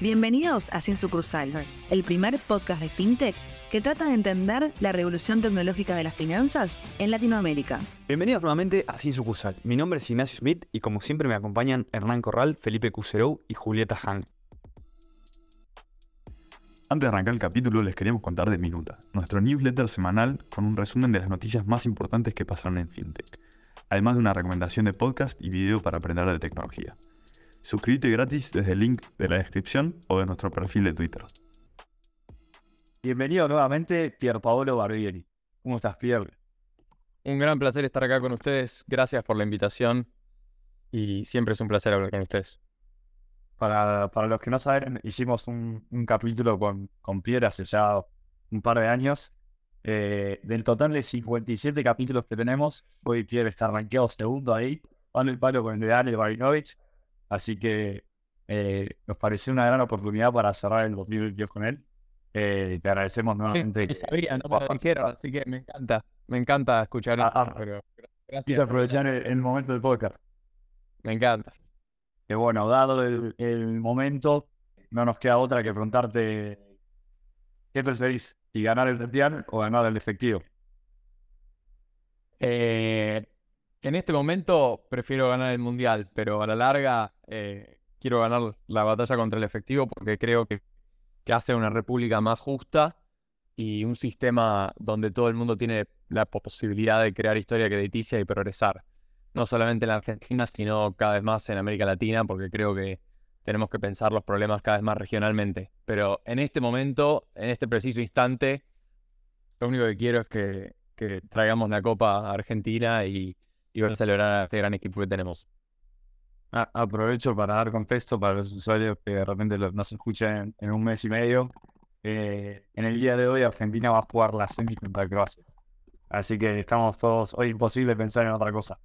Bienvenidos a Sin Sucursal, el primer podcast de FinTech que trata de entender la revolución tecnológica de las finanzas en Latinoamérica. Bienvenidos nuevamente a Sin Sucursal. Mi nombre es Ignacio Smith y como siempre me acompañan Hernán Corral, Felipe Cuserou y Julieta Hank. Antes de arrancar el capítulo les queríamos contar de Minuta, nuestro newsletter semanal con un resumen de las noticias más importantes que pasaron en FinTech, además de una recomendación de podcast y video para aprender de tecnología. Suscríbete gratis desde el link de la descripción o de nuestro perfil de Twitter. Bienvenido nuevamente, Pierpaolo Barbieri. ¿Cómo estás, Pierre? Un gran placer estar acá con ustedes. Gracias por la invitación y siempre es un placer hablar con ustedes. Para, para los que no saben, hicimos un, capítulo con, con Pierre hace ya un par de años. Eh, del total de 57 capítulos que tenemos, hoy Pierre está rankeado segundo ahí, palo el palo con el de Daniel Barinovich. Así que eh, nos pareció una gran oportunidad para cerrar el 2022 con él. Eh, te agradecemos nuevamente. Sí, sabía, no me lo dijeron, así que me encanta. Me encanta escuchar ah, ah, pero gracias. aprovechar el, momento del podcast. Me encanta. Que bueno, dado el, momento, no nos queda otra que preguntarte ¿qué preferís? ¿Si ganar el mundial o ganar el efectivo? Eh, en este momento prefiero ganar el mundial, pero a la larga eh, quiero ganar la batalla contra el efectivo porque creo que que hace una república más justa y un sistema donde todo el mundo tiene la posibilidad de crear historia crediticia y progresar. No solamente en la Argentina, sino cada vez más en América Latina, porque creo que tenemos que pensar los problemas cada vez más regionalmente. Pero en este momento, en este preciso instante, lo único que quiero es que, traigamos la Copa Argentina y, y a celebrar a este gran equipo que tenemos. Ah, aprovecho para dar contexto para los usuarios que de repente nos escuchan en, un mes y medio. Eh, en el día de hoy Argentina va a jugar la semi contra Croacia. Así que estamos todos, hoy imposible pensar en otra cosa.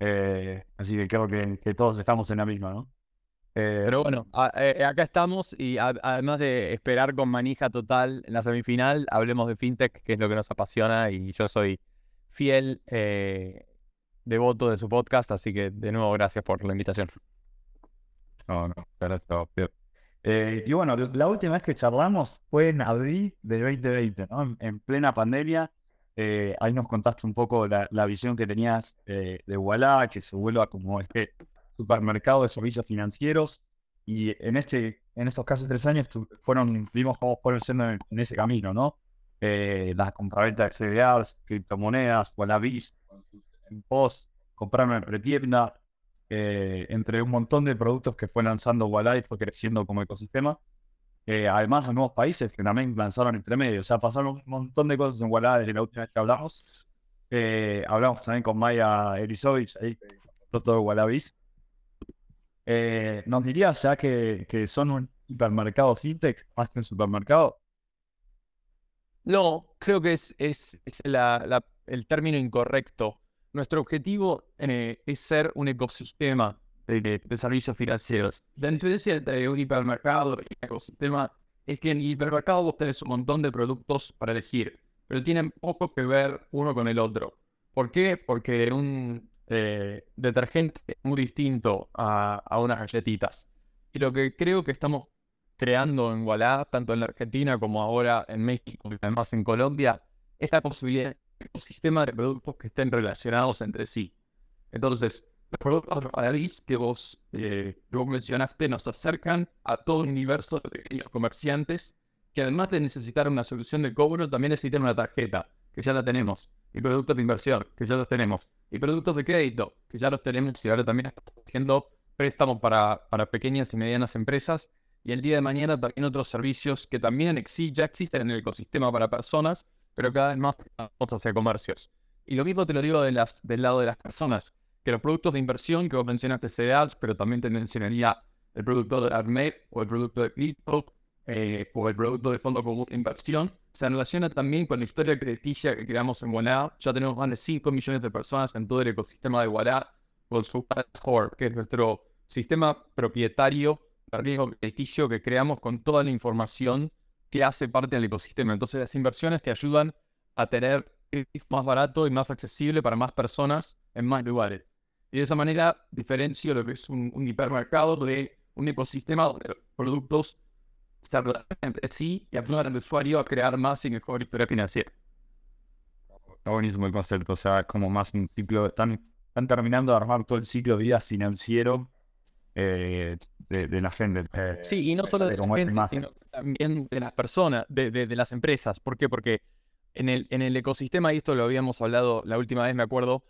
Eh, así que creo que, todos estamos en la misma, ¿no? Eh, Pero bueno, acá estamos y además de esperar con manija total en la semifinal, hablemos de FinTech, que es lo que nos apasiona y yo soy fiel devoto de su podcast, así que de nuevo gracias por la invitación. No, no, gracias, eh, y bueno, la última vez que charlamos fue en abril del 2020, ¿no? En, plena pandemia. Eh, ahí nos contaste un poco la, visión que tenías eh, de Walla, que se vuelva como este supermercado de servicios financieros. Y en este, en estos casi tres años fueron, vimos cómo fueron siendo en, ese camino, ¿no? las compraventas de CDRs, criptomonedas, Wallabiz, en post, comprarme en pretienda, eh, entre un montón de productos que fue lanzando Walleye, fue creciendo como ecosistema. Además de nuevos países que también lanzaron entre medio. O sea, pasaron un montón de cosas en Walleye desde la última vez que hablamos. Eh, hablamos también con Maya Erisovich, ahí que todo Wallabies. Eh, ¿Nos dirías ya que, que, son un hipermercado fintech más que un supermercado? No, creo que es, es, el término incorrecto. Nuestro objetivo eh, es ser un ecosistema de, servicios financieros. La diferencia entre un hipermercado y un ecosistema es que en el hipermercado vos tenés un montón de productos para elegir, pero tienen poco que ver uno con el otro. ¿Por qué? Porque un eh, detergente es muy distinto a, a, unas galletitas. Y lo que creo que estamos creando en Wallah, tanto en la Argentina como ahora en México y además en Colombia, es la posibilidad sistema de productos que estén relacionados entre sí. Entonces, los productos de que vos, eh, mencionaste nos acercan a todo un universo de pequeños comerciantes que además de necesitar una solución de cobro, también necesitan una tarjeta, que ya la tenemos, y productos de inversión, que ya los tenemos, y productos de crédito, que ya los tenemos y ahora también estamos haciendo préstamos para, para pequeñas y medianas empresas, y el día de mañana también otros servicios que también ya existen en el ecosistema para personas, pero cada vez más hacia comercios. Y lo mismo te lo digo de las, del lado de las personas, que los productos de inversión que vos mencionaste CDAs, pero también te mencionaría el producto de ARMED o el producto de cripto eh, o el producto de fondo común de inversión, se relaciona también con la historia crediticia que creamos en Wallah. Ya tenemos más de 5 millones de personas en todo el ecosistema de Wallah con su Score, que es nuestro sistema propietario de riesgo crediticio que creamos con toda la información que hace parte del ecosistema. Entonces las inversiones te ayudan a tener más barato y más accesible para más personas en más lugares. Y de esa manera diferencio lo que es un, hipermercado de un ecosistema donde los productos entre sí y ayudar al usuario a crear más y mejor historia financiera. Está buenísimo el concepto, o sea, es como más un ciclo, están, están terminando de armar todo el ciclo de vida financiero eh, de, de la gente. eh, Sí, y no solo de, la gente, sino también de las personas, de, de- de las empresas. ¿Por qué? Porque en el, en el ecosistema, y esto lo habíamos hablado la última vez, me acuerdo,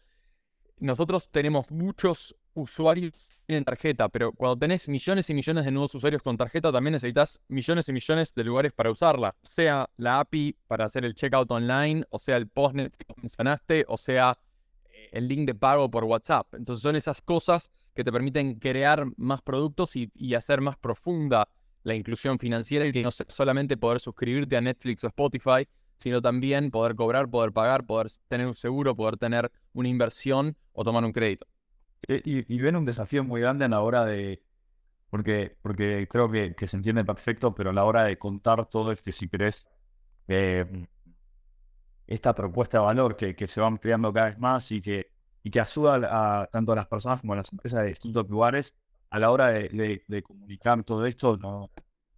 nosotros tenemos muchos usuarios en tarjeta, pero cuando tenés millones y millones de nuevos usuarios con tarjeta, también necesitas millones y millones de lugares para usarla. Sea la API para hacer el checkout online, o sea el postnet que mencionaste, o sea eh, el link de pago por WhatsApp. Entonces son esas cosas que te permiten crear más productos y, hacer más profunda la inclusión financiera y que no solamente poder suscribirte a Netflix o Spotify, sino también poder cobrar, poder pagar, poder tener un seguro, poder tener una inversión o tomar un crédito. Eh, Y, ven un desafío muy grande a la hora de, porque, porque creo que, se entiende perfecto, pero a la hora de contar todo este, si querés, eh, esta propuesta de valor que, que se va ampliando cada vez más y que, y que ayuda a, tanto a las personas como a las empresas de distintos lugares a la hora de, comunicar todo esto.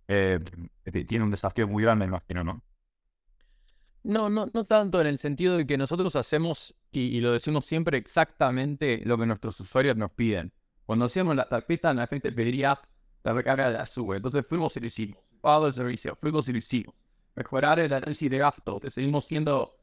Eh, t- tiene un desafío muy grande, imagino, ¿no? No, no, no tanto en el sentido de que nosotros hacemos, y, lo decimos siempre, exactamente lo que nuestros usuarios nos piden. Cuando hacíamos la tarjeta, la gente pediría la recarga de la sube. Entonces fuimos y lo hicimos. Pago de servicio, fuimos y lo hicimos. Mejorar el análisis de gasto, seguimos siendo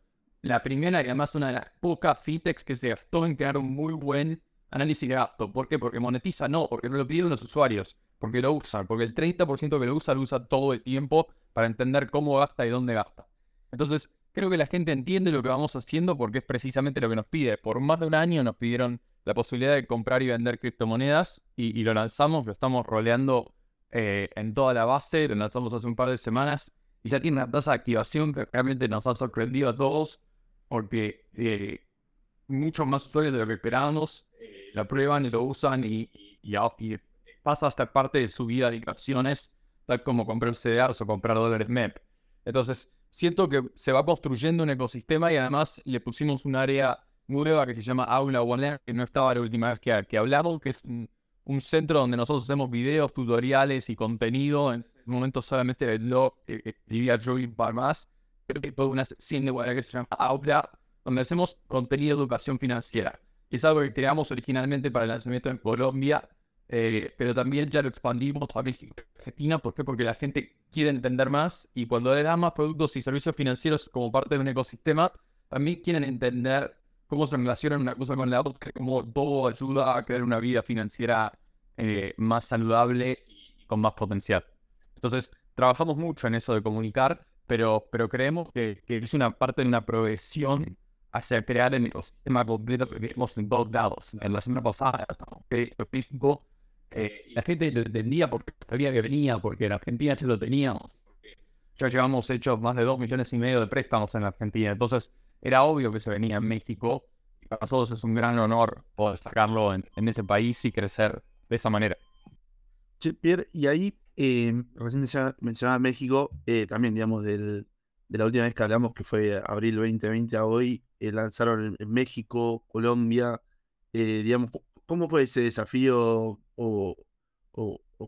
la primera y además una de las pocas fintechs que se gastó en crear un muy buen análisis de gasto. ¿Por qué? Porque monetiza, no, porque no lo pidieron los usuarios, porque lo usan, porque el 30% que lo usa lo usa todo el tiempo para entender cómo gasta y dónde gasta. Entonces, creo que la gente entiende lo que vamos haciendo porque es precisamente lo que nos pide. Por más de un año nos pidieron la posibilidad de comprar y vender criptomonedas y, lo lanzamos, lo estamos roleando eh, en toda la base, lo lanzamos hace un par de semanas y ya tiene una tasa de activación que realmente nos ha sorprendido a todos porque eh, muchos más usuarios de lo que esperábamos eh, lo prueban y lo usan y, y- y pasa hasta parte de su vida de inversiones, tal como comprar CDRs o comprar dólares MEP. Entonces, siento que se va construyendo un ecosistema y además le pusimos un área nueva que se llama Aula One, que no estaba la última vez que, que hablamos, que es un, centro donde nosotros hacemos videos, tutoriales y contenido. En este momento solamente el blog que escribía yo y un par más. Creo que toda una sección de One que se llama Aula, donde hacemos contenido de educación financiera. Es algo que creamos originalmente para el lanzamiento en Colombia, eh, pero también ya lo expandimos a Argentina. ¿Por qué? Porque la gente quiere entender más y cuando le dan más productos y servicios financieros como parte de un ecosistema, también quieren entender cómo se relacionan una cosa con la otra, cómo todo ayuda a crear una vida financiera eh, más saludable y con más potencial. Entonces, trabajamos mucho en eso de comunicar, pero, pero creemos que, que es una parte de una progresión hacia crear el ecosistema completo que vemos en todos lados. En la semana pasada, México, eh, la gente lo entendía porque sabía que venía, porque en Argentina ya lo teníamos. Ya llevamos hechos más de 2 millones y medio de préstamos en Argentina. Entonces, era obvio que se venía en México. Para nosotros es un gran honor poder sacarlo en, en ese país y crecer de esa manera. Che, Pierre, y ahí, eh, recién menciona- mencionaba México, eh, también, digamos, de la última vez que hablamos, que fue abril 2020 a hoy, eh, lanzaron en, México, Colombia, eh, digamos, ¿cómo fue ese desafío o,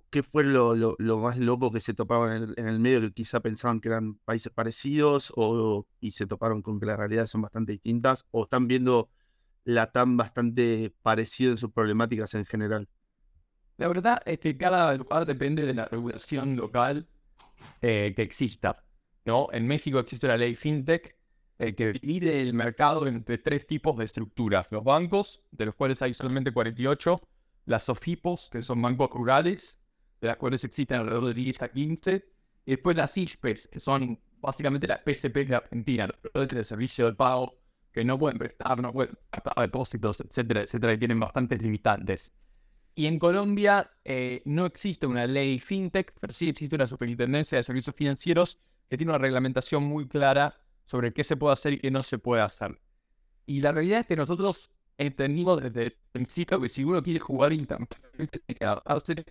qué fue lo más loco que se topaban en el, en el medio, que quizá pensaban que eran países parecidos o, y se toparon con que las realidades son bastante distintas o están viendo la TAM bastante parecida en sus problemáticas en general? La verdad es que cada lugar depende de la regulación local eh, que exista. ¿no? En México existe la ley FinTech eh, que divide el mercado entre tres tipos de estructuras. Los bancos, de los cuales hay solamente 48, las SOFIPOS, que son bancos rurales, de las cuales existen alrededor de 10 a 15, y después las ISPES, que son básicamente las PSP de Argentina, los proveedores de servicio de pago, que no pueden prestar, no pueden prestar depósitos, etcétera, etcétera, y tienen bastantes limitantes. Y en Colombia eh, no existe una ley fintech, pero sí existe una superintendencia de servicios financieros que tiene una reglamentación muy clara sobre qué se puede hacer y qué no se puede hacer. Y la realidad es que nosotros entendimos desde el principio que si uno quiere jugar internacionalmente, tiene que adaptarse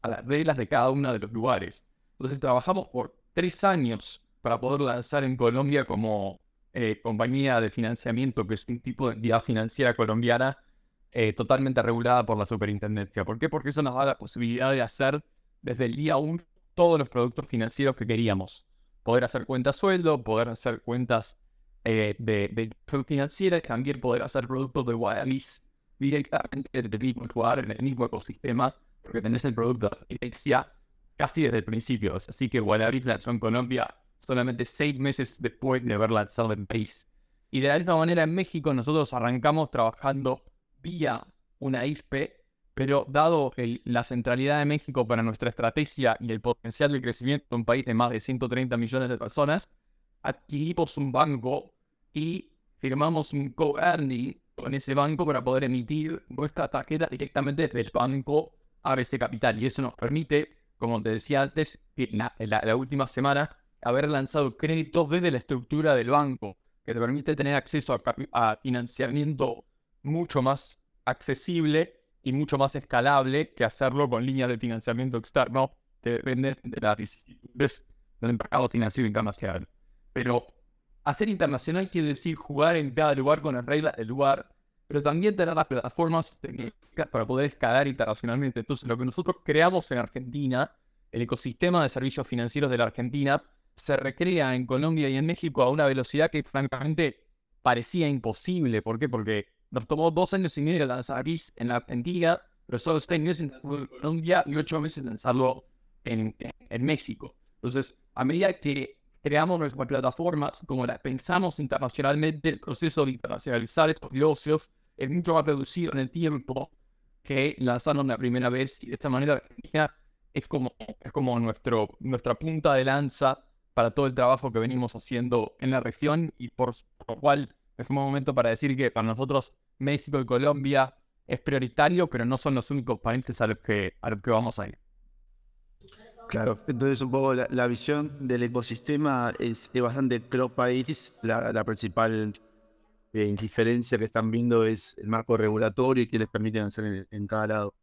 a las reglas de cada uno de los lugares. Entonces trabajamos por tres años para poder lanzar en Colombia como eh, compañía de financiamiento, que es un tipo de entidad financiera colombiana eh, totalmente regulada por la superintendencia. ¿Por qué? Porque eso nos da la posibilidad de hacer desde el día 1 todos los productos financieros que queríamos. Poder hacer cuentas sueldo, poder hacer cuentas eh, de, de financiera, también poder hacer productos de wireless directamente desde el mismo lugar, en el mismo ecosistema, porque tenés el producto de casi desde el principio. Así que Wireless lanzó en Colombia solamente seis meses después de haber lanzado en país. Y de la misma manera en México nosotros arrancamos trabajando vía una ISP, pero dado la centralidad de México para nuestra estrategia y el potencial de crecimiento de un país de más de 130 millones de personas, adquirimos un banco y firmamos un co-earning con ese banco para poder emitir nuestra tarjeta directamente desde el banco ABC Capital. Y eso nos permite, como te decía antes, la última semana, haber lanzado créditos desde la estructura del banco, que te permite tener acceso a, financiamiento mucho más accesible y mucho más escalable que hacerlo con líneas de financiamiento externo que dependen de las vicisitudes del mercado financiero internacional. Pero hacer internacional quiere decir jugar en cada lugar con las reglas del lugar, pero también tener las plataformas tecnológicas para poder escalar internacionalmente. Entonces, lo que nosotros creamos en Argentina, el ecosistema de servicios financieros de la Argentina, se recrea en Colombia y en México a una velocidad que francamente parecía imposible. ¿Por qué? Porque nos tomó dos años y medio lanzar BIS en la Argentina, pero solo seis meses en Colombia y ocho meses lanzarlo en, en, México. Entonces, a medida que creamos nuestras plataformas, como las pensamos internacionalmente, el proceso de internacionalizar estos negocios es mucho más reducido en el tiempo que lanzaron la primera vez y de esta manera Argentina es como, es como nuestro, nuestra punta de lanza para todo el trabajo que venimos haciendo en la región y por lo cual es un momento para decir que para nosotros México y Colombia es prioritario, pero no son los únicos países a los que, a los que vamos a ir. Claro, entonces un poco la, visión del ecosistema es, bastante cross país. La, principal eh, diferencia que están viendo es el marco regulatorio y que les permiten hacer en, cada lado.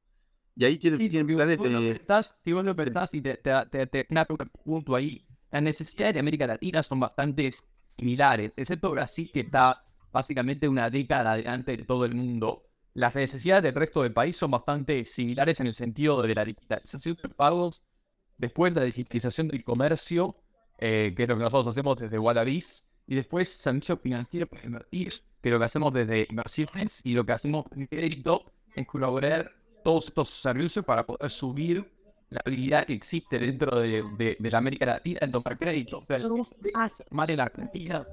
Y ahí tienen, sí, planes de... si vos lo pensás y te, te, te, te, un punto ahí, las necesidades de América Latina son bastante similares, excepto Brasil que está básicamente una década adelante de todo el mundo. Las necesidades del resto del país son bastante similares en el sentido de la digitalización de pagos, después la digitalización del comercio, eh, que es lo que nosotros hacemos desde Wallabies, y después servicios financieros para invertir, que es lo que hacemos desde inversiones, y lo que hacemos en crédito es colaborar todos estos servicios para poder subir la habilidad que existe dentro de, la América Latina en tomar crédito. O sea, más en la Argentina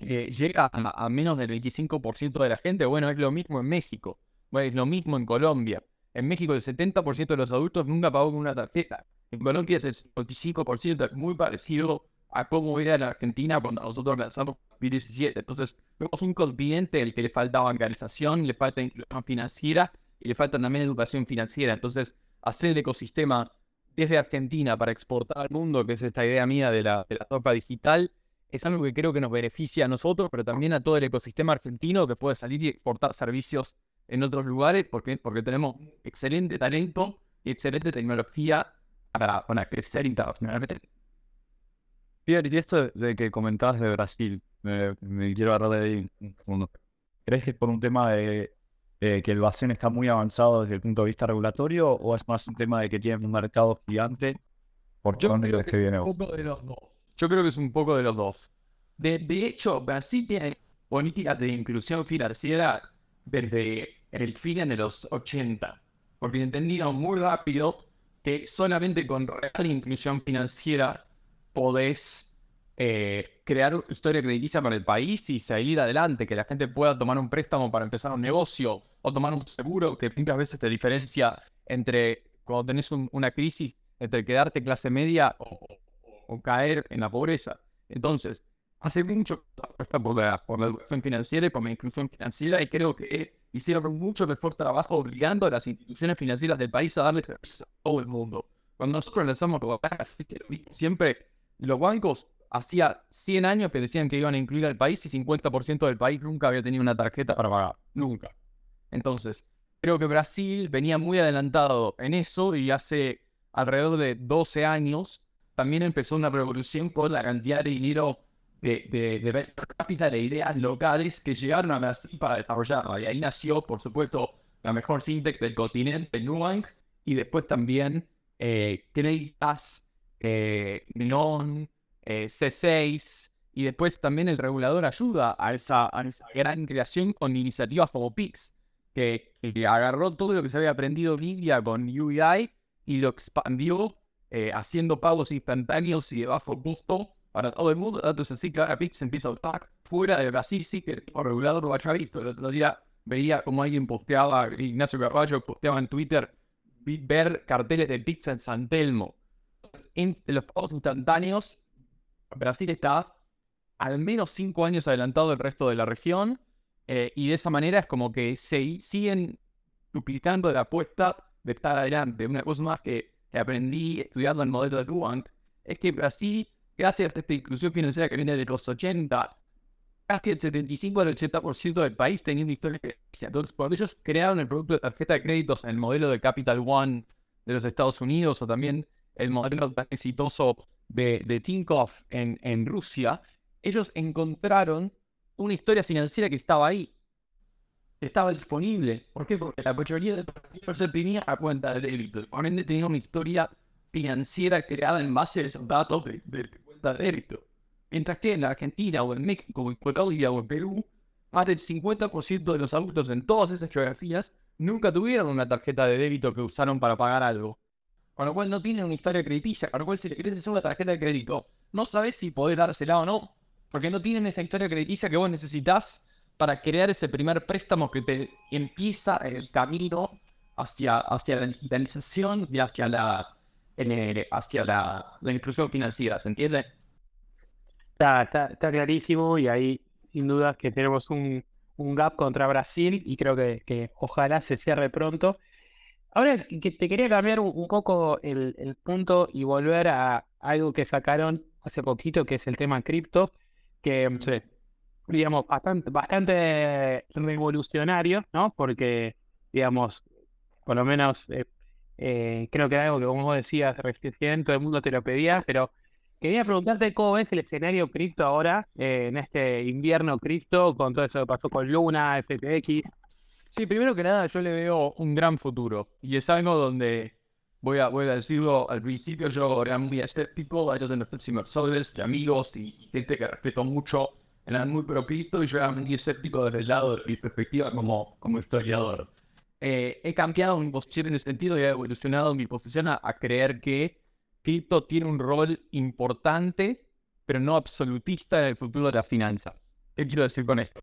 eh, llega a, menos del 25% de la gente. Bueno, es lo mismo en México. Bueno, es lo mismo en Colombia. En México el 70% de los adultos nunca pagó con una tarjeta. En Colombia es el 55%, es muy parecido a cómo era en Argentina cuando nosotros lanzamos en 2017. Entonces, vemos un continente al que le falta bancarización, le falta inclusión financiera y le falta también educación financiera. Entonces, hacer el ecosistema desde Argentina para exportar al mundo, que es esta idea mía de la, de la digital, es algo que creo que nos beneficia a nosotros, pero también a todo el ecosistema argentino que puede salir y exportar servicios en otros lugares, porque, porque tenemos excelente talento y excelente tecnología para, crecer internacionalmente. Pierre, y esto de que comentabas de Brasil, me, quiero agarrar de ahí un segundo. ¿Crees que es por un tema de eh, que el Bacen está muy avanzado desde el punto de vista regulatorio o es más un tema de que tiene un mercado gigante? ¿Por Yo creo que, es un poco de los dos. Yo creo que es un poco de los dos. De, hecho, Brasil tiene políticas de inclusión financiera desde el fin de los 80, porque entendieron muy rápido que solamente con real inclusión financiera podés eh, crear una historia crediticia para el país y seguir adelante, que la gente pueda tomar un préstamo para empezar un negocio o tomar un seguro, que muchas veces te diferencia entre cuando tenés una crisis, entre quedarte clase media o, caer en la pobreza. Entonces, hace mucho por la, por la educación financiera y por la inclusión financiera y creo que hicieron mucho mejor trabajo obligando a las instituciones financieras del país a darles a todo el mundo. Cuando nosotros lanzamos siempre los bancos hacía 100 años que decían que iban a incluir al país y 50% del país nunca había tenido una tarjeta para pagar. Nunca. Entonces, creo que Brasil venía muy adelantado en eso y hace alrededor de 12 años también empezó una revolución por la cantidad de dinero de, de, de cápita de ideas locales que llegaron a Brasil para desarrollarla. Y ahí nació, por supuesto, la mejor fintech del continente, Nubank, y después también eh, Creditas eh, NON, eh, C6, y después también el regulador ayuda a esa, gran creación con iniciativas como PIX, que, agarró todo lo que se había aprendido en India con UEI y lo expandió eh, haciendo pagos instantáneos y de bajo costo para todo el mundo. Entonces así que ahora PIX empieza a usar fuera de Brasil, sí que el regulador lo haya visto. El otro día veía como alguien posteaba, Ignacio Carballo posteaba en Twitter, ver carteles de pizza en San Telmo. En los pagos instantáneos, Brasil está al menos cinco años adelantado del resto de la región eh, y de esa manera es como que se siguen duplicando la apuesta de estar adelante. Una cosa más que, que aprendí estudiando el modelo de Nubank es que Brasil, gracias a esta inclusión financiera que viene de los 80, casi el 75 al 80% del país tenía una historia de. Entonces, cuando ellos crearon el producto de tarjeta de créditos en el modelo de Capital One de los Estados Unidos o también el modelo tan exitoso de, de Tinkoff en, en Rusia, ellos encontraron una historia financiera que estaba ahí, estaba disponible. ¿Por qué? Porque la mayoría de los se tenía a cuenta de débito. Por ende, una historia financiera creada en base a esos datos de, de cuenta de débito. Mientras que en la Argentina o en México o en Colombia o en Perú, más del 50% de los adultos en todas esas geografías nunca tuvieron una tarjeta de débito que usaron para pagar algo. Con lo cual no tienen una historia crediticia, con lo cual si le querés hacer una tarjeta de crédito, no sabes si podés dársela o no, porque no tienen esa historia crediticia que vos necesitas para crear ese primer préstamo que te empieza el camino hacia, hacia la digitalización y hacia la, el- hacia la, la inclusión financiera, ¿se entiende? Está, está, está clarísimo y ahí sin duda que tenemos un, un gap contra Brasil y creo que, que ojalá se cierre pronto. Ahora que te quería cambiar un, un poco el, el punto y volver a algo que sacaron hace poquito, que es el tema cripto, que Sí. Digamos, bastante, bastante revolucionario, ¿no? Porque, digamos, por lo menos eh, eh, creo que era algo que como vos decías recién, todo el mundo te lo pedía, pero quería preguntarte cómo ves el escenario cripto ahora, eh, en este invierno cripto, con todo eso que pasó con Luna, FTX. Sí, primero que nada, yo le veo un gran futuro. Y es algo donde, voy a, voy a decirlo al principio, yo era muy escéptico, varios de nuestros inversores y amigos y gente que respeto mucho eran muy pro cripto y yo era muy escéptico desde el lado de mi perspectiva como, como historiador. Eh, he cambiado mi posición en ese sentido y he evolucionado mi posición a, a creer que cripto tiene un rol importante, pero no absolutista en el futuro de las finanzas. ¿Qué quiero decir con esto?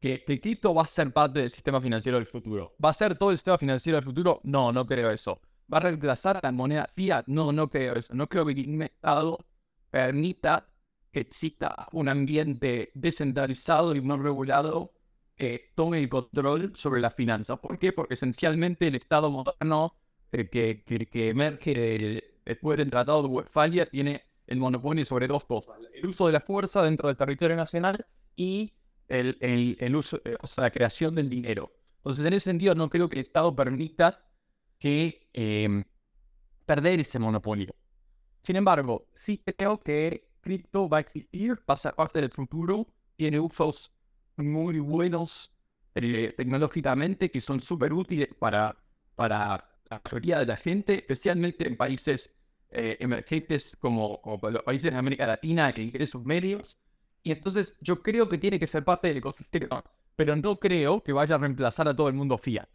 que, que cripto va a ser parte del sistema financiero del futuro. ¿Va a ser todo el sistema financiero del futuro? No, no creo eso. ¿Va a reemplazar la moneda fiat? No, no creo eso. No creo que ningún Estado permita que exista un ambiente descentralizado y no regulado que tome el control sobre las finanzas. ¿Por qué? Porque esencialmente el Estado moderno eh, que, que, que emerge después del Tratado de Westfalia tiene el monopolio sobre dos cosas. El uso de la fuerza dentro del territorio nacional y el, el- el uso, eh, o sea, la creación del dinero. Entonces, en ese sentido, no creo que el Estado permita que em, perder ese monopolio. Sin embargo, sí creo que cripto va a existir, va a ser parte del futuro, tiene usos muy buenos eh, tecnológicamente que son súper útiles para, para la mayoría de la gente, especialmente en países eh, emergentes como, como los países de América Latina que ingresos medios. Y entonces yo creo que tiene que ser parte del ecosistema, pero no creo que vaya a reemplazar a todo el mundo fiat.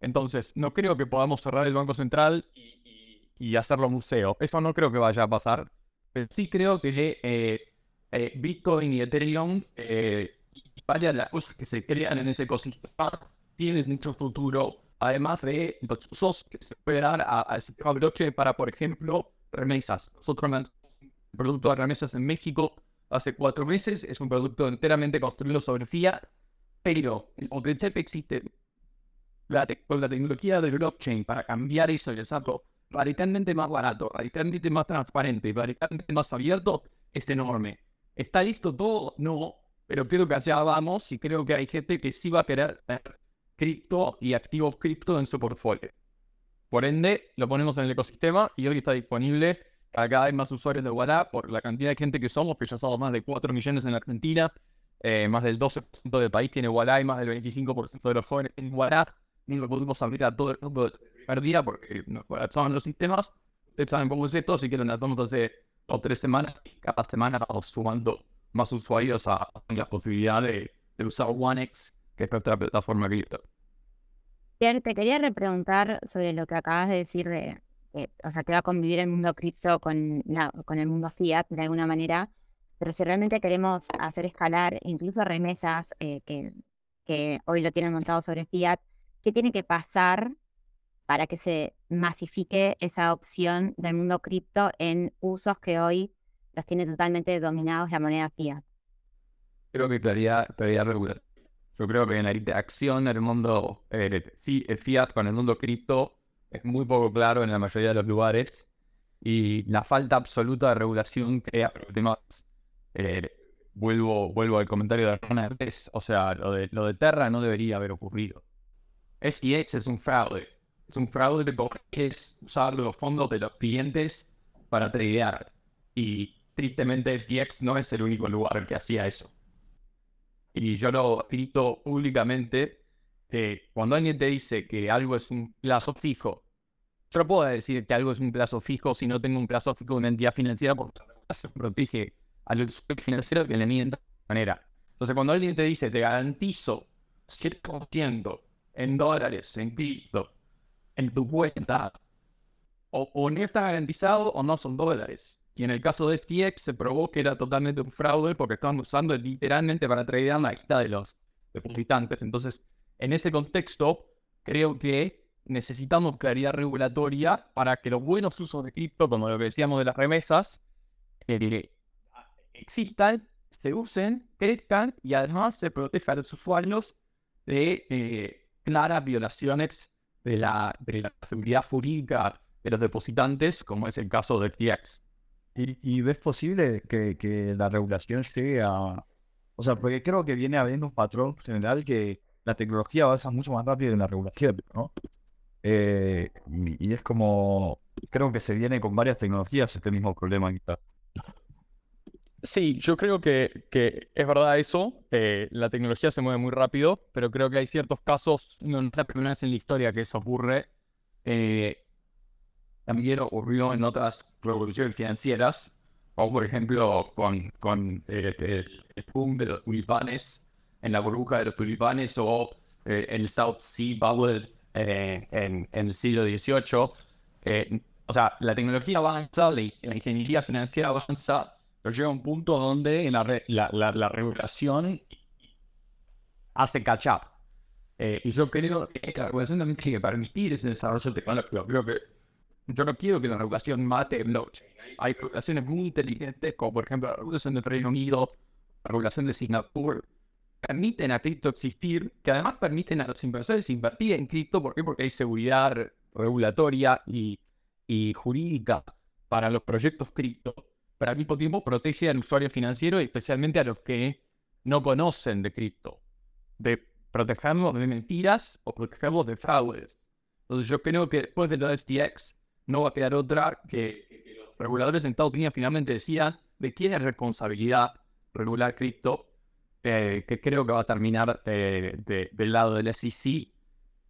Entonces, no creo que podamos cerrar el Banco Central y, y- y hacerlo museo. Eso no creo que vaya a pasar. Pero sí creo que eh, eh, Bitcoin y Ethereum eh, y varias de las cosas que se crean en ese ecosistema tienen mucho futuro. Además de los usos que se puede dar al sistema blockchain para, por ejemplo, remesas. Nosotros un producto de remesas en México hace cuatro meses. Es un producto enteramente construido sobre fiat, pero el potencial que existe la con la tecnología del blockchain para cambiar eso y hacerlo radicalmente más barato, radicalmente más transparente, radicalmente más abierto, es enorme. ¿Está listo todo? No, pero creo que allá vamos y creo que hay gente que sí va a querer tener cripto y activos cripto en su portfolio. Por ende, lo ponemos en el ecosistema y hoy está disponible para cada vez más usuarios de WhatsApp por la cantidad de gente que somos, que ya somos más de 4 millones en Argentina, eh, más del 12% del país tiene WhatsApp y más del 25% de los jóvenes tienen WhatsApp. No lo pudimos abrir a todo el mundo día porque nos colapsaban los sistemas. ustedes saben cómo es esto, así que lo lanzamos hace dos o tres semanas y cada semana vamos sumando más usuarios a, la posibilidad de, de usar OneX, que es nuestra plataforma cripto. Pierre, te quería repreguntar sobre lo que acabas de decir de, o sea, que va a convivir el mundo cripto con, con el mundo fiat de alguna manera, pero si realmente queremos hacer escalar incluso remesas eh, que, que hoy lo tienen montado sobre fiat, ¿qué tiene que pasar para que se masifique esa opción del mundo cripto en usos que hoy los tiene totalmente dominados la moneda fiat? Creo que claridad, claridad regular. Yo creo que en la interacción del mundo eh, fiat con el mundo cripto es muy poco claro en la mayoría de los lugares y la falta absoluta de regulación crea problemas. Eh, vuelvo, vuelvo al comentario de Hernán o sea, lo de, lo de Terra no debería haber ocurrido. SEX es un fraude. Es un fraude porque es usar los fondos de los clientes para tradear. Y tristemente FTX no es el único lugar que hacía eso y yo lo escrito públicamente, que cuando alguien te dice que algo es un plazo fijo, yo no puedo decir que algo es un plazo fijo si no tengo un plazo fijo de una entidad financiera porque se protege a los financieros que le mientan de manera. Entonces, cuando alguien te dice, te garantizo 100% en dólares, en cripto, en tu cuenta, o, o no está garantizado o no son dólares. Y en el caso de FTX se probó que era totalmente un fraude porque estaban usando literalmente para tradear la guita de los depositantes. Entonces, en ese contexto, creo que necesitamos claridad regulatoria para que los buenos usos de cripto, como lo que decíamos de las remesas, eh, existan, se usen, crezcan y además se protejan a los usuarios de eh, claras violaciones de la, de la seguridad jurídica de los depositantes, como es el caso de FTX. ¿Y, ves posible que, la regulación llegue a... O sea, porque creo que viene habiendo un patrón general que la tecnología avanza mucho más rápido que la regulación, ¿no? Eh, y, es como... Creo que se viene con varias tecnologías este mismo problema quizás. Sí, yo creo que, que es verdad eso. Eh, la tecnología se mueve muy rápido, pero creo que hay ciertos casos, no es la primera vez en la historia que eso ocurre. Eh, también ocurrió en otras revoluciones financieras, o por ejemplo con, con eh, el, boom de los tulipanes, en la burbuja de los tulipanes, o eh, el South Sea Bubble eh, en, en, el siglo XVIII. o sea, la tecnología avanza, la, la, ingeniería financiera avanza, llega un punto donde la, la, la, regulación hace catch up. y yo creo que la regulación también tiene que permitir ese desarrollo tecnológico. Creo yo no quiero que la regulación mate blockchain. Hay regulaciones muy inteligentes, como por ejemplo la regulación del Reino Unido, la regulación de Singapur, permiten a cripto existir, que además permiten a los inversores invertir en cripto. ¿Por qué? Porque hay seguridad regulatoria y jurídica para los proyectos cripto, pero al mismo tiempo protege al usuario financiero especialmente a los que no conocen de cripto, de protegerlos de mentiras o protegerlos de fraudes. Entonces yo creo que después de lo de FTX, no va a quedar otra que, los reguladores en Estados Unidos finalmente decían de quién es responsabilidad regular cripto, eh, que creo que va a terminar del lado del SEC,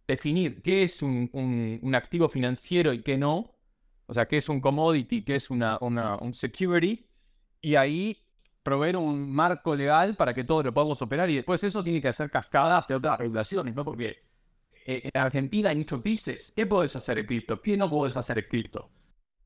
definir qué es un, activo financiero y qué no, o sea, qué es un commodity, qué es una, un security, y ahí proveer un marco legal para que todos lo podamos operar y después eso tiene que hacer cascadas de otras regulaciones, ¿no? Porque eh, en Argentina hay muchos países. ¿Qué puedes hacer en cripto? ¿Qué no puedes hacer en cripto?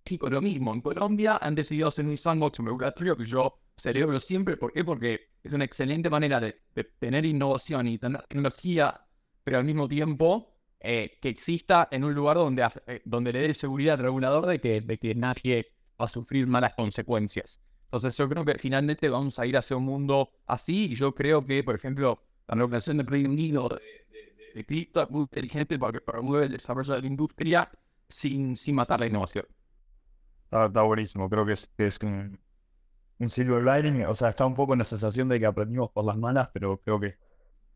México lo mismo. En Colombia han decidido hacer un sandbox regulatorio que yo celebro siempre. ¿Por qué? Porque es una excelente manera de, tener innovación y tener tecnología, pero al mismo tiempo eh, que exista en un lugar donde, eh, donde le dé seguridad al regulador de que, de que nadie va a sufrir malas consecuencias. Entonces yo creo que finalmente vamos a ir hacia un mundo así y yo creo que, por ejemplo, la regulación del Reino Unido, de cripto es muy inteligente porque promueve el desarrollo de la industria sin, sin matar la innovación. Está, buenísimo, creo que es, es un, silver lining, o sea, está un poco en la sensación de que aprendimos por las malas, pero creo que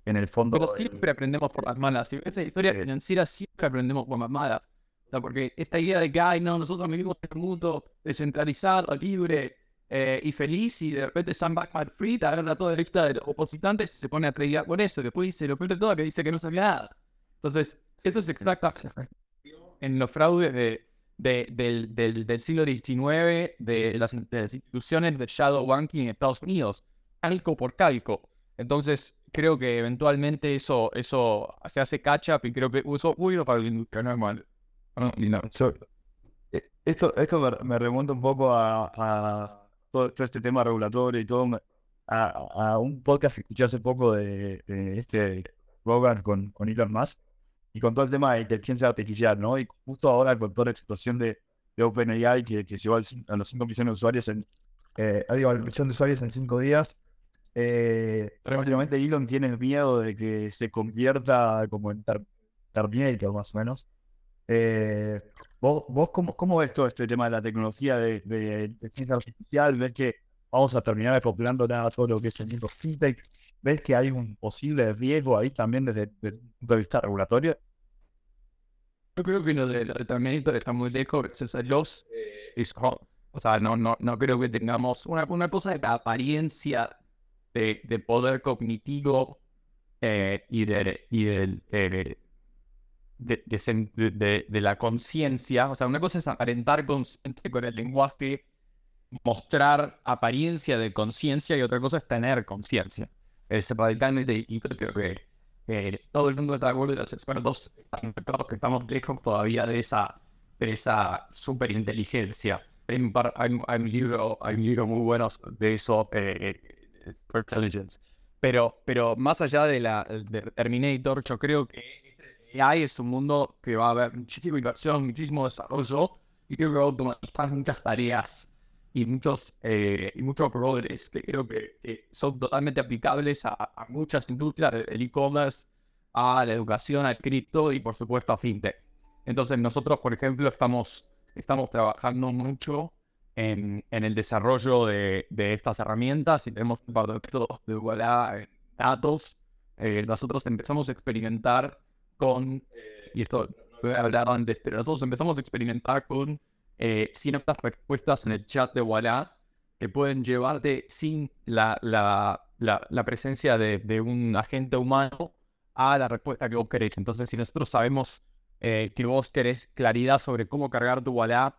en el fondo... Pero siempre aprendemos por las malas, ves historia financiera siempre aprendemos por las malas. O sea, porque esta idea de que, ay, no, nosotros vivimos en un mundo descentralizado, libre, eh, y feliz y de repente Sam Backman-Fried agarra toda la lista de los opositantes y se pone a tradear con eso. Después dice lo peor de todo que dice que no sabía nada. Entonces, eso es exactamente en los fraudes de, de- del, del- del siglo XIX de las, de las instituciones de shadow banking en Estados Unidos, calco por calco. Entonces, creo que eventualmente eso, eso se hace catch up y creo que es bueno para la industria, no es. No. So, eh, esto, esto me, remonta un poco a, a todo, todo este tema regulatorio y todo, a, a un podcast que escuché hace poco de, de este Rogan con, con Elon Musk y con todo el tema de inteligencia artificial, ¿no? Y justo ahora con toda la explosión de, de OpenAI que, que llegó al a los 5 millones de usuarios en, eh, digo, al millón de usuarios en 5 días, eh, básicamente Elon tiene el miedo de que se convierta como en Ter- Terminator, más o menos. Eh, ¿Vos, vos cómo, cómo ves todo este tema de la tecnología de, de inteligencia artificial? ¿Ves que vamos a terminar acoplándola a todo lo que es el mundo fintech? ¿Ves que hay un posible riesgo ahí también desde, desde un punto de vista regulatorio? Yo creo que lo de, lo de Terminator está muy lejos, gracias a Dios. eh, es como- o sea, no, no, no creo que tengamos una, una cosa de la apariencia de, de poder cognitivo eh, y, de, y eh, de, de la conciencia. O sea, una cosa es aparentar consciente con el lenguaje, mostrar apariencia de conciencia y otra cosa es tener conciencia. Es radicalmente distinto. Creo que eh, todo el mundo está de acuerdo y los expertos están que estamos lejos todavía de esa, de esa superinteligencia. Hay un, libro, libro muy bueno de eso, Superintelligence. Pero, pero más allá de la de Terminator, yo creo que AI es un mundo que va a haber muchísima inversión, muchísimo desarrollo y creo que va a automatizar muchas tareas y muchos, eh, y muchos roles que creo que, que son totalmente aplicables a, a muchas industrias, desde el e-commerce a la educación, al cripto y por supuesto a fintech. Entonces nosotros, por ejemplo, estamos, estamos trabajando mucho en, en el desarrollo de, de estas herramientas y tenemos un par de en datos. Eh, nosotros empezamos a experimentar con, eh, y esto lo he hablado antes, pero nosotros empezamos a experimentar con eh, ciertas respuestas en el chat de Walla que pueden llevarte sin la, la, la, la presencia de, de un agente humano a la respuesta que vos querés. Entonces, si nosotros sabemos eh, que vos querés claridad sobre cómo cargar tu Walla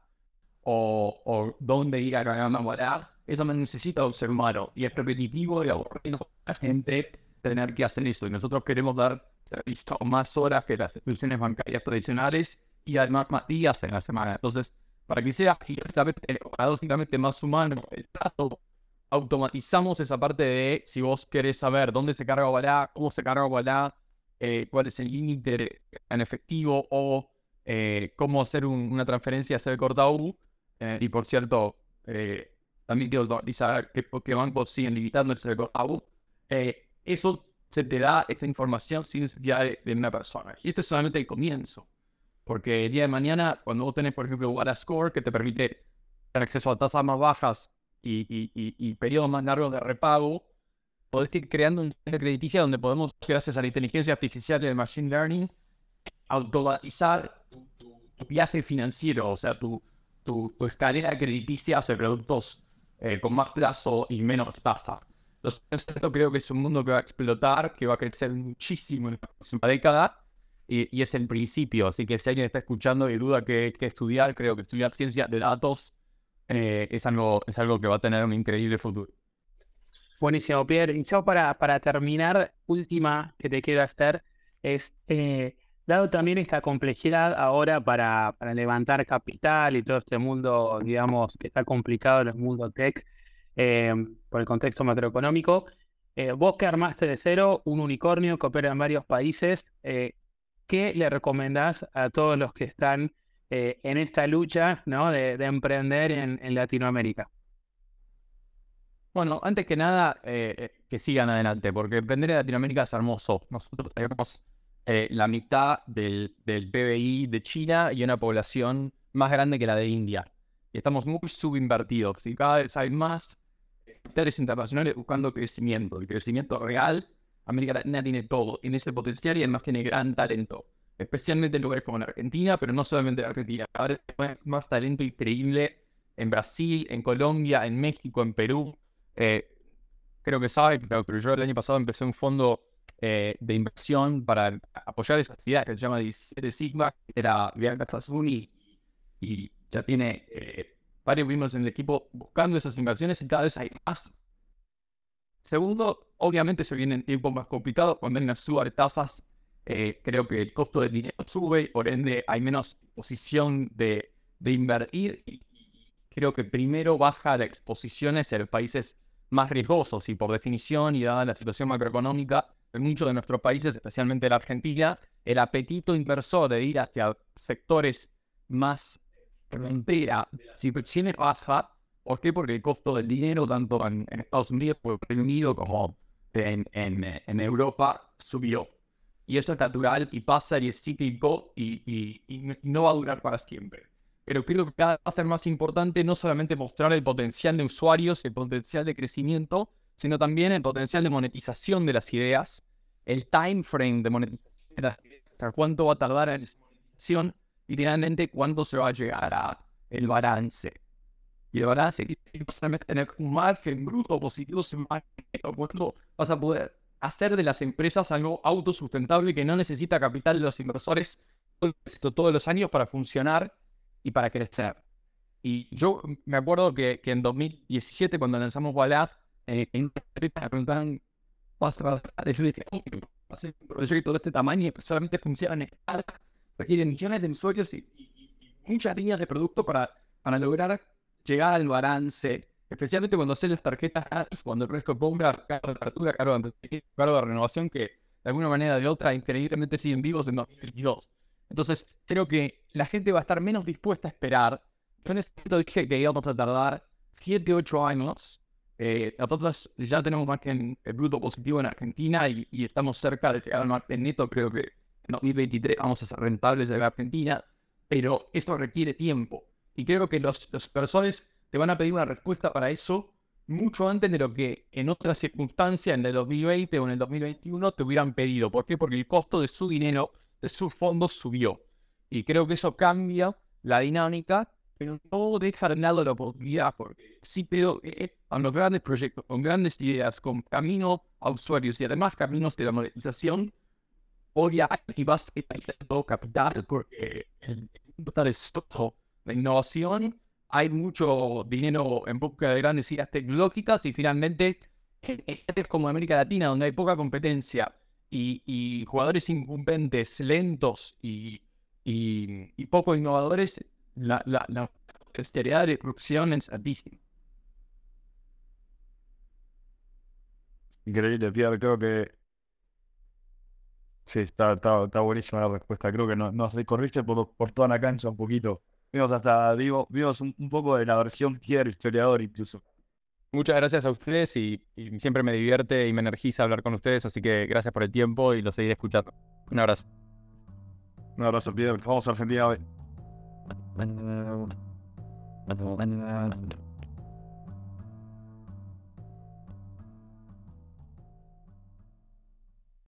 o, o dónde ir a Walla, eso no necesita un ser humano. Y es repetitivo y aburrido para la gente tener que hacer eso. Y nosotros queremos dar servicio más horas que las instituciones bancarias tradicionales y además más días en la semana. Entonces, para que sea paradójicamente más humano el trato, automatizamos esa parte de si vos querés saber dónde se carga Wallah, cómo se carga Wallah, eh, cuál es el límite en efectivo o eh, cómo hacer un- una transferencia hacia el cortau. Eh, y por cierto, eh, también quiero automatizar que, bancos siguen limitando el cortau. Eh, eso se te da esta información sin necesidad de, una persona. Y este es solamente el comienzo. Porque el día de mañana, cuando vos tenés, por ejemplo, Walla Score, que te permite tener acceso a tasas más bajas y, y- y- y periodos más largos de repago, podés ir creando una crediticia donde podemos, gracias a la inteligencia artificial y el machine learning, automatizar tu, tu- tu viaje financiero, o sea, tu, tu, tu escalera crediticia hacia productos eh, con más plazo y menos tasa. Entonces, esto creo que es un mundo que va a explotar, que va a crecer muchísimo en la próxima década y, es el principio. Así que si alguien está escuchando y duda qué, qué estudiar, creo que estudiar ciencia de datos eh, es, algo, es algo que va a tener un increíble futuro. Buenísimo, Pierre. Y yo para, para terminar, última que te quiero hacer es, eh, dado también esta complejidad ahora para, para levantar capital y todo este mundo, digamos, que está complicado en el mundo tech eh, por el contexto macroeconómico, eh, vos que armaste de cero un unicornio que opera en varios países, eh, ¿qué le recomendás a todos los que están en esta lucha ¿no? de, de emprender en, en Latinoamérica? Bueno, antes que nada, que sigan adelante, porque emprender en Latinoamérica es hermoso. Nosotros tenemos eh, la mitad del, del PBI de China y una población más grande que la de India. Y estamos muy subinvertidos y cada vez hay más capitales internacionales buscando crecimiento. El crecimiento real, América Latina tiene todo, tiene ese potencial y además tiene gran talento. Especialmente en lugares como en Argentina, pero no solamente en Argentina. Vez hay más, talento increíble en Brasil, en Colombia, en México, en Perú. Eh, creo que pero, pero yo el año pasado empecé un fondo eh, de inversión para apoyar esas ideas que se llama 17 Sigma, que era Bianca Sasuni y ya tiene eh, varios miembros en el equipo buscando esas inversiones y cada vez hay más. Segundo, obviamente se vienen tiempos más complicados cuando hay una suba de tasas. eh, creo que el costo del dinero sube y por ende hay menos posición de, de invertir y, y creo que primero baja la exposición hacia los países más riesgosos y por definición y dada la situación macroeconómica en muchos de nuestros países, especialmente la Argentina, el apetito inversor de ir hacia sectores más frontera de las baja. ¿Por qué? Porque el costo del dinero, tanto en, en Estados Unidos como en Reino Unido, como en, en, en Europa, subió. Y eso es natural y pasa y es cíclico y, y- y no- va a durar para siempre. Pero creo que va a ser más importante no solamente mostrar el potencial de usuarios, el potencial de crecimiento, sino también el potencial de monetización de las ideas, el time frame de monetización de las ideas, cuánto va a tardar en esa monetización y finalmente cuándo se va a llegar a el balance. Y el balance que solamente tener un margen bruto positivo, vas a poder hacer de las empresas algo autosustentable que no necesita capital de los inversores todos los años para funcionar y para crecer. Y yo me acuerdo que, que en 2017, cuando lanzamos Wallah, eh. Y obvio, hacer un proyecto de este tamaño que solamente funciona en escala, requiere millones de usuarios y, y- y muchas líneas de producto para, para lograr llegar al balance, especialmente cuando haces las tarjetas cuando el resto compra, cargo de apertura, cargo de, de renovación, que de alguna manera o de otra increíblemente siguen vivos en 2022. Entonces, creo que la gente va a estar menos dispuesta a esperar. Yo en ese momento dije que íbamos a tardar 7, 8 años. Eh, nosotros ya tenemos margen eh, bruto positivo en Argentina y, y estamos cerca de llegar al margen neto. Creo que en 2023 vamos a ser rentables en Argentina, pero eso requiere tiempo. Y creo que los, los inversores te van a pedir una respuesta para eso mucho antes de lo que en otras circunstancias, en el 2020 o en el 2021, te hubieran pedido. ¿Por qué? Porque el costo de su dinero, de sus fondos subió. Y creo que eso cambia la dinámica, pero no deja de lado la oportunidad, porque sí que a los grandes proyectos, con grandes ideas, con camino a usuarios y además caminos de la monetización, hoy y vas capital, porque el mundo está destrozado de innovación, hay mucho dinero en busca de grandes ideas tecnológicas y finalmente en países como América Latina, donde hay poca competencia y, y jugadores incumbentes, lentos y, y, y poco innovadores, la, la, la potencialidad de disrupción es altísima. Increíble, Pierre. Creo que. Sí, está, está, está buenísima la respuesta. Creo que no- nos recorriste por, por toda la cancha un poquito. Vimos hasta, digo, vimos un, un poco de la versión Pierre, historiador incluso. Muchas gracias a ustedes y, y siempre me divierte y me energiza hablar con ustedes, así que gracias por el tiempo y lo seguiré escuchando. Un abrazo. Un abrazo, Pierre. Vamos a Argentina hoy. and then